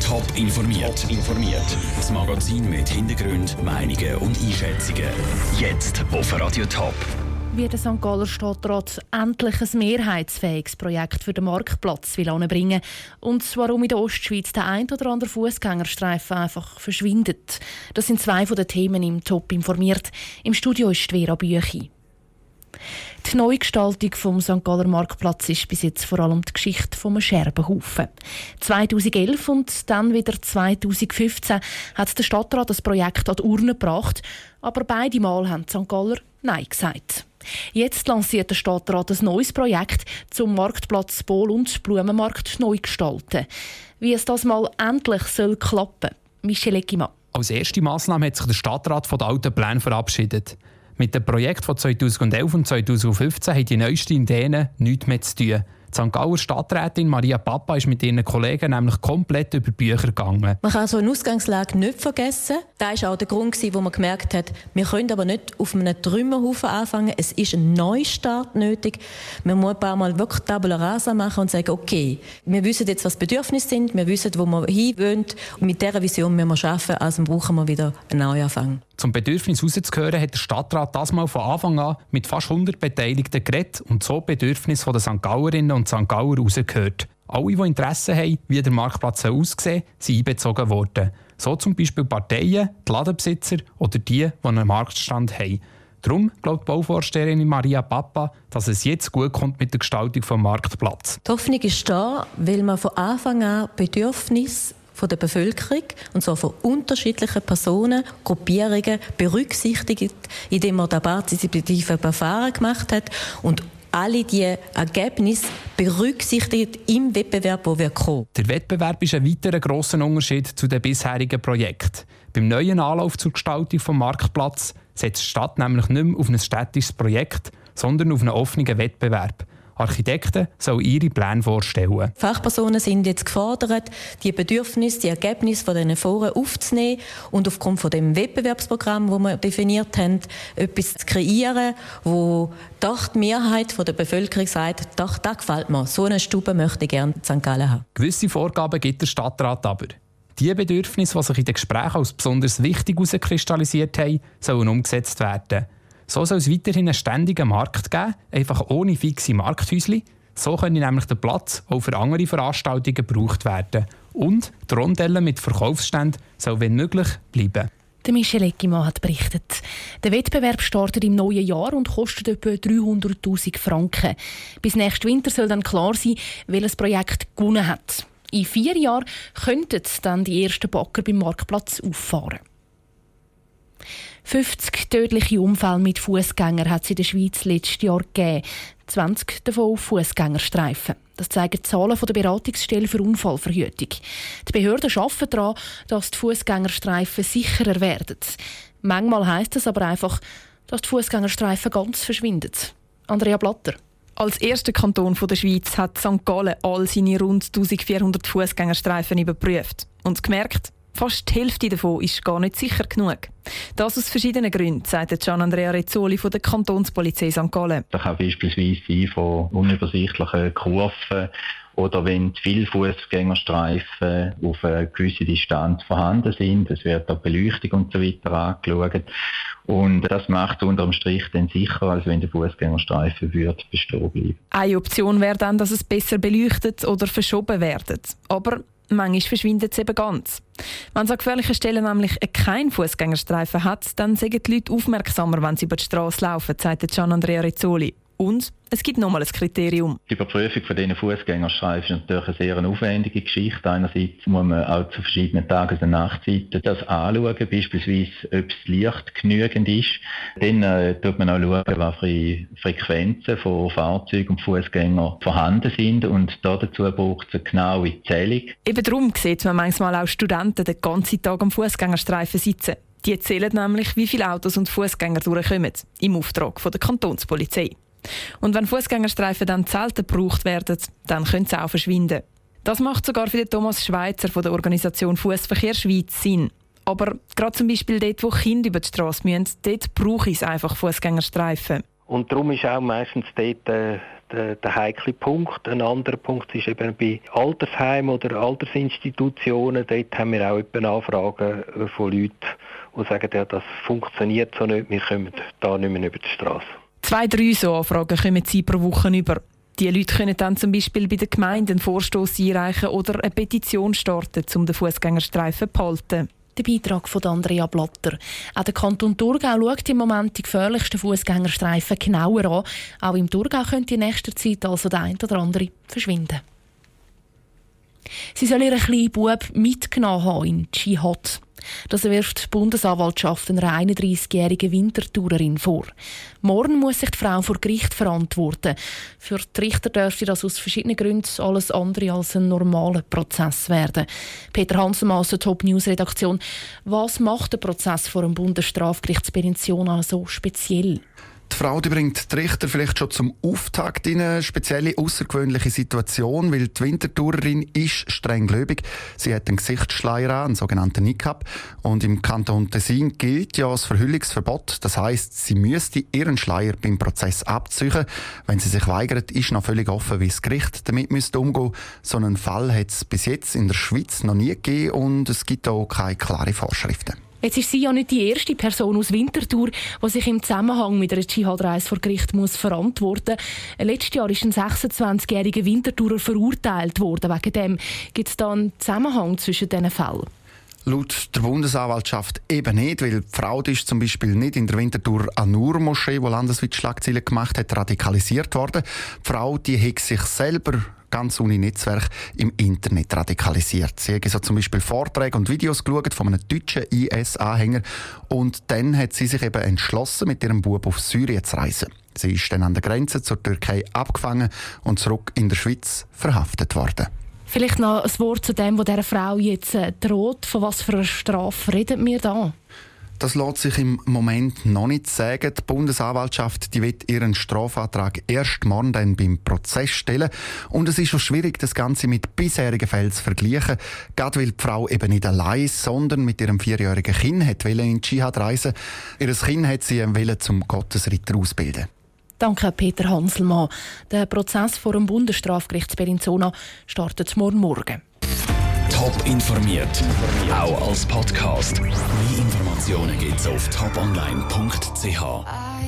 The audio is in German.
Top informiert. informiert. Das Magazin mit Hintergrund, Meinungen und Einschätzungen. Jetzt auf Radio Top. Wie der St. Galler Stadtrat endlich ein mehrheitsfähiges Projekt für den Marktplatz will anbringen und warum in der Ostschweiz der ein oder andere Fußgängerstreifen einfach verschwindet. Das sind zwei von den Themen im Top informiert. Im Studio ist Vera Büchi. Die Neugestaltung vom St. Galler Marktplatz ist bis jetzt vor allem die Geschichte vom Scherbenhaufen. 2011 und dann wieder 2015 hat der Stadtrat das Projekt an die Urne gebracht, aber beide Mal haben die St. Galler Nein gesagt. Jetzt lanciert der Stadtrat ein neues Projekt zum Marktplatz Bol und Blumenmarkt neu gestalten. Wie es das mal endlich soll klappen. Michel Eckimann. Als erste Massnahme hat sich der Stadtrat von den alten Plänen verabschiedet. Mit dem Projekt von 2011 und 2015 haben die neuesten Ideen nichts mehr zu tun. Die St. Gauer Stadträtin Maria Papa ist mit ihren Kollegen nämlich komplett über Bücher gegangen. Man kann so eine Ausgangslage nicht vergessen. Das war auch der Grund, wo man gemerkt hat, wir können aber nicht auf einem Trümmerhaufen anfangen. Es ist ein Neustart nötig. Man muss ein paar Mal wirklich Tabula Rasa machen und sagen, okay, wir wissen jetzt, was Bedürfnisse sind, wir wissen, wo wir hinwollen und mit dieser Vision müssen wir arbeiten, also brauchen wir wieder einen Neuanfang. Zum Bedürfnis herauszuhören, hat der Stadtrat das mal von Anfang an mit fast 100 Beteiligten geredet und so Bedürfnisse der St. Gauerinnen und St. Gauer herausgehört. Alle, die Interesse haben, wie der Marktplatz aussehen sind einbezogen worden. So zum Beispiel Parteien, die Ladenbesitzer oder die, die einen Marktstand haben. Darum glaubt die Bauvorsteherin Maria Papa, dass es jetzt gut kommt mit der Gestaltung des Marktplatzes. Die Hoffnung ist da, weil man von Anfang an Bedürfnisse der Bevölkerung, und zwar von unterschiedlichen Personen, Gruppierungen, berücksichtigt, indem man da partizipative Verfahren gemacht hat und alle diese Ergebnisse berücksichtigt im Wettbewerb, wo wir kommen. Der Wettbewerb ist ein weiterer grosser Unterschied zu den bisherigen Projekten. Beim neuen Anlauf zur Gestaltung des Marktplatzes setzt die Stadt nämlich nicht mehr auf ein städtisches Projekt, sondern auf einen offenen Wettbewerb. Architekten sollen ihre Pläne vorstellen. Fachpersonen sind jetzt gefordert, die Bedürfnisse, die Ergebnisse von diesen Foren aufzunehmen und aufgrund von dem Wettbewerbsprogramm, das wir definiert haben, etwas zu kreieren, wo doch die Mehrheit der Bevölkerung sagt, doch, das gefällt mir. So eine Stube möchte ich gerne in St. Gallen haben. Gewisse Vorgaben gibt der Stadtrat aber. Die Bedürfnisse, die sich in den Gesprächen als besonders wichtig herauskristallisiert haben, sollen umgesetzt werden. So soll es weiterhin einen ständigen Markt geben, einfach ohne fixe Markthäuschen. So können nämlich der Platz auch für andere Veranstaltungen gebraucht werden. Und die Rondelle mit Verkaufsständen soll, wenn möglich, bleiben. Der Michel Eckimann hat berichtet. Der Wettbewerb startet im neuen Jahr und kostet etwa 300.000 Franken. Bis nächsten Winter soll dann klar sein, welches Projekt gewonnen hat. In vier Jahren könnten dann die ersten Bagger beim Marktplatz auffahren. 50 tödliche Unfälle mit Fußgängern hat es in der Schweiz letztes Jahr gegeben. 20 davon auf Fußgängerstreifen. Das zeigen die Zahlen der Beratungsstelle für Unfallverhütung. Die Behörden arbeiten daran, dass die Fußgängerstreifen sicherer werden. Manchmal heisst es aber einfach, dass die Fußgängerstreifen ganz verschwinden. Andrea Blatter. Als erster Kanton der Schweiz hat St. Gallen all seine rund 1400 Fußgängerstreifen überprüft und gemerkt, Fast die Hälfte davon ist gar nicht sicher genug. Das aus verschiedenen Gründen, sagt Gian Andrea Rezzoli von der Kantonspolizei St. Gallen. Das kann beispielsweise sein von unübersichtlichen Kurven oder wenn viele Fußgängerstreifen auf eine gewisse Distanz vorhanden sind. Es wird auch Beleuchtung und so weiter angeschaut. Und das macht unterm Strich dann sicher, als wenn der Fußgängerstreifen wird bestehen bleiben. Eine Option wäre dann, dass es besser beleuchtet oder verschoben wird. Aber Manchmal verschwindet es eben ganz. Wenn es an gefährlichen Stellen nämlich keinen Fußgängerstreifen hat, dann sind die Leute aufmerksamer, wenn sie über die Straße laufen, sagt Gian Andrea Rizzoli. Und es gibt nochmal ein Kriterium. Die Überprüfung von diesen Fußgängerstreifen ist natürlich eine sehr aufwendige Geschichte. Einerseits muss man auch zu verschiedenen Tages- und Nachtzeiten das anschauen, beispielsweise ob das Licht genügend ist. Dann äh, tut man auch schauen, für Frequenzen von Fahrzeugen und Fußgängern vorhanden sind und dazu braucht es eine genaue Zählung. Eben darum sieht man manchmal auch Studenten den ganzen Tag am Fußgängerstreifen sitzen. Die zählen nämlich, wie viele Autos und Fußgänger durchkommen, im Auftrag von der Kantonspolizei. Und wenn Fußgängerstreifen dann selten gebraucht werden, dann können sie auch verschwinden. Das macht sogar für den Thomas Schweizer von der Organisation Fußverkehr Schweiz Sinn. Aber gerade zum Beispiel dort, wo Kinder über die Straße müssen, dort brauche ich einfach Fußgängerstreifen. Und darum ist auch meistens dort äh, der, der heikle Punkt. Ein anderer Punkt ist eben bei Altersheimen oder Altersinstitutionen. Dort haben wir auch etwa Anfragen von Leuten, die sagen, ja, das funktioniert so nicht, wir kommen da nicht mehr über die Straße. Zwei, drei so Anfragen kommen Sie pro Woche über. Die Leute können dann zum Beispiel bei der Gemeinde einen Vorstoß einreichen oder eine Petition starten, um den Fußgängerstreifen zu behalten. Der Beitrag von Andrea Blatter. Auch der Kanton Thurgau schaut im Moment die gefährlichsten Fußgängerstreifen genauer an. Auch im Thurgau könnte in nächster Zeit also der ein oder andere verschwinden. Sie soll ihren kleinen Bub mitgenommen haben in Dschihad. Das wirft die Bundesanwaltschaft einer 31-jährigen Wintertourerin vor. Morgen muss sich die Frau vor Gericht verantworten. Für die Richter dürfte das aus verschiedenen Gründen alles andere als ein normaler Prozess werden. Peter Hanselmann Top News Redaktion. Was macht der Prozess vor dem Bundesstrafgericht so speziell? Die Frau die bringt die Richter vielleicht schon zum Auftakt in eine spezielle, außergewöhnliche Situation, weil die Wintertourerin ist streng gläubig. Sie hat einen Gesichtsschleier an, einen sogenannten Niqab. Und im Kanton Tessin gilt ja das Verhüllungsverbot. Das heißt, sie müsste ihren Schleier beim Prozess abziehen. Wenn sie sich weigert, ist noch völlig offen, wie das Gericht damit müsste umgehen. So einen Fall hat es bis jetzt in der Schweiz noch nie gegeben und es gibt auch keine klaren Vorschriften. Jetzt ist sie ja nicht die erste Person aus Winterthur, die sich im Zusammenhang mit einer Dschihad-Reise vor Gericht muss verantworten muss. Letztes Jahr ist ein 26-jähriger Winterthurer verurteilt worden. Wegen dem gibt es da einen Zusammenhang zwischen diesen Fällen? Laut der Bundesanwaltschaft eben nicht, weil die Frau ist zum Beispiel nicht in der Winterthur Anur-Moschee, die landesweit Schlagzeilen gemacht hat, radikalisiert worden. Die Frau die hat sich selber ganz ohne Netzwerk im Internet radikalisiert. Sie haben so zum Beispiel Vorträge und Videos geschaut von einem deutschen IS-Anhänger und dann hat sie sich eben entschlossen, mit ihrem Bub auf Syrien zu reisen. Sie ist dann an der Grenze zur Türkei abgefangen und zurück in der Schweiz verhaftet worden. Vielleicht noch ein Wort zu dem, was dieser Frau jetzt äh, droht. Von was für einer Strafe reden wir da? Das lässt sich im Moment noch nicht sagen. Die Bundesanwaltschaft die wird ihren Strafantrag erst morgen dann beim Prozess stellen. Und es ist schon schwierig, das Ganze mit bisherigen Fällen zu vergleichen. Gerade weil die Frau eben nicht allein, sondern mit ihrem vierjährigen Kind hat in die Dschihad reisen Ihr Kind hat sie zum Gottesritter ausbilden. Danke, Peter Hanselmann. Der Prozess vor dem Bundesstrafgericht Bellinzona startet morgen Morgen. Top informiert, auch als Podcast. Mehr Informationen gibt's auf toponline.ch.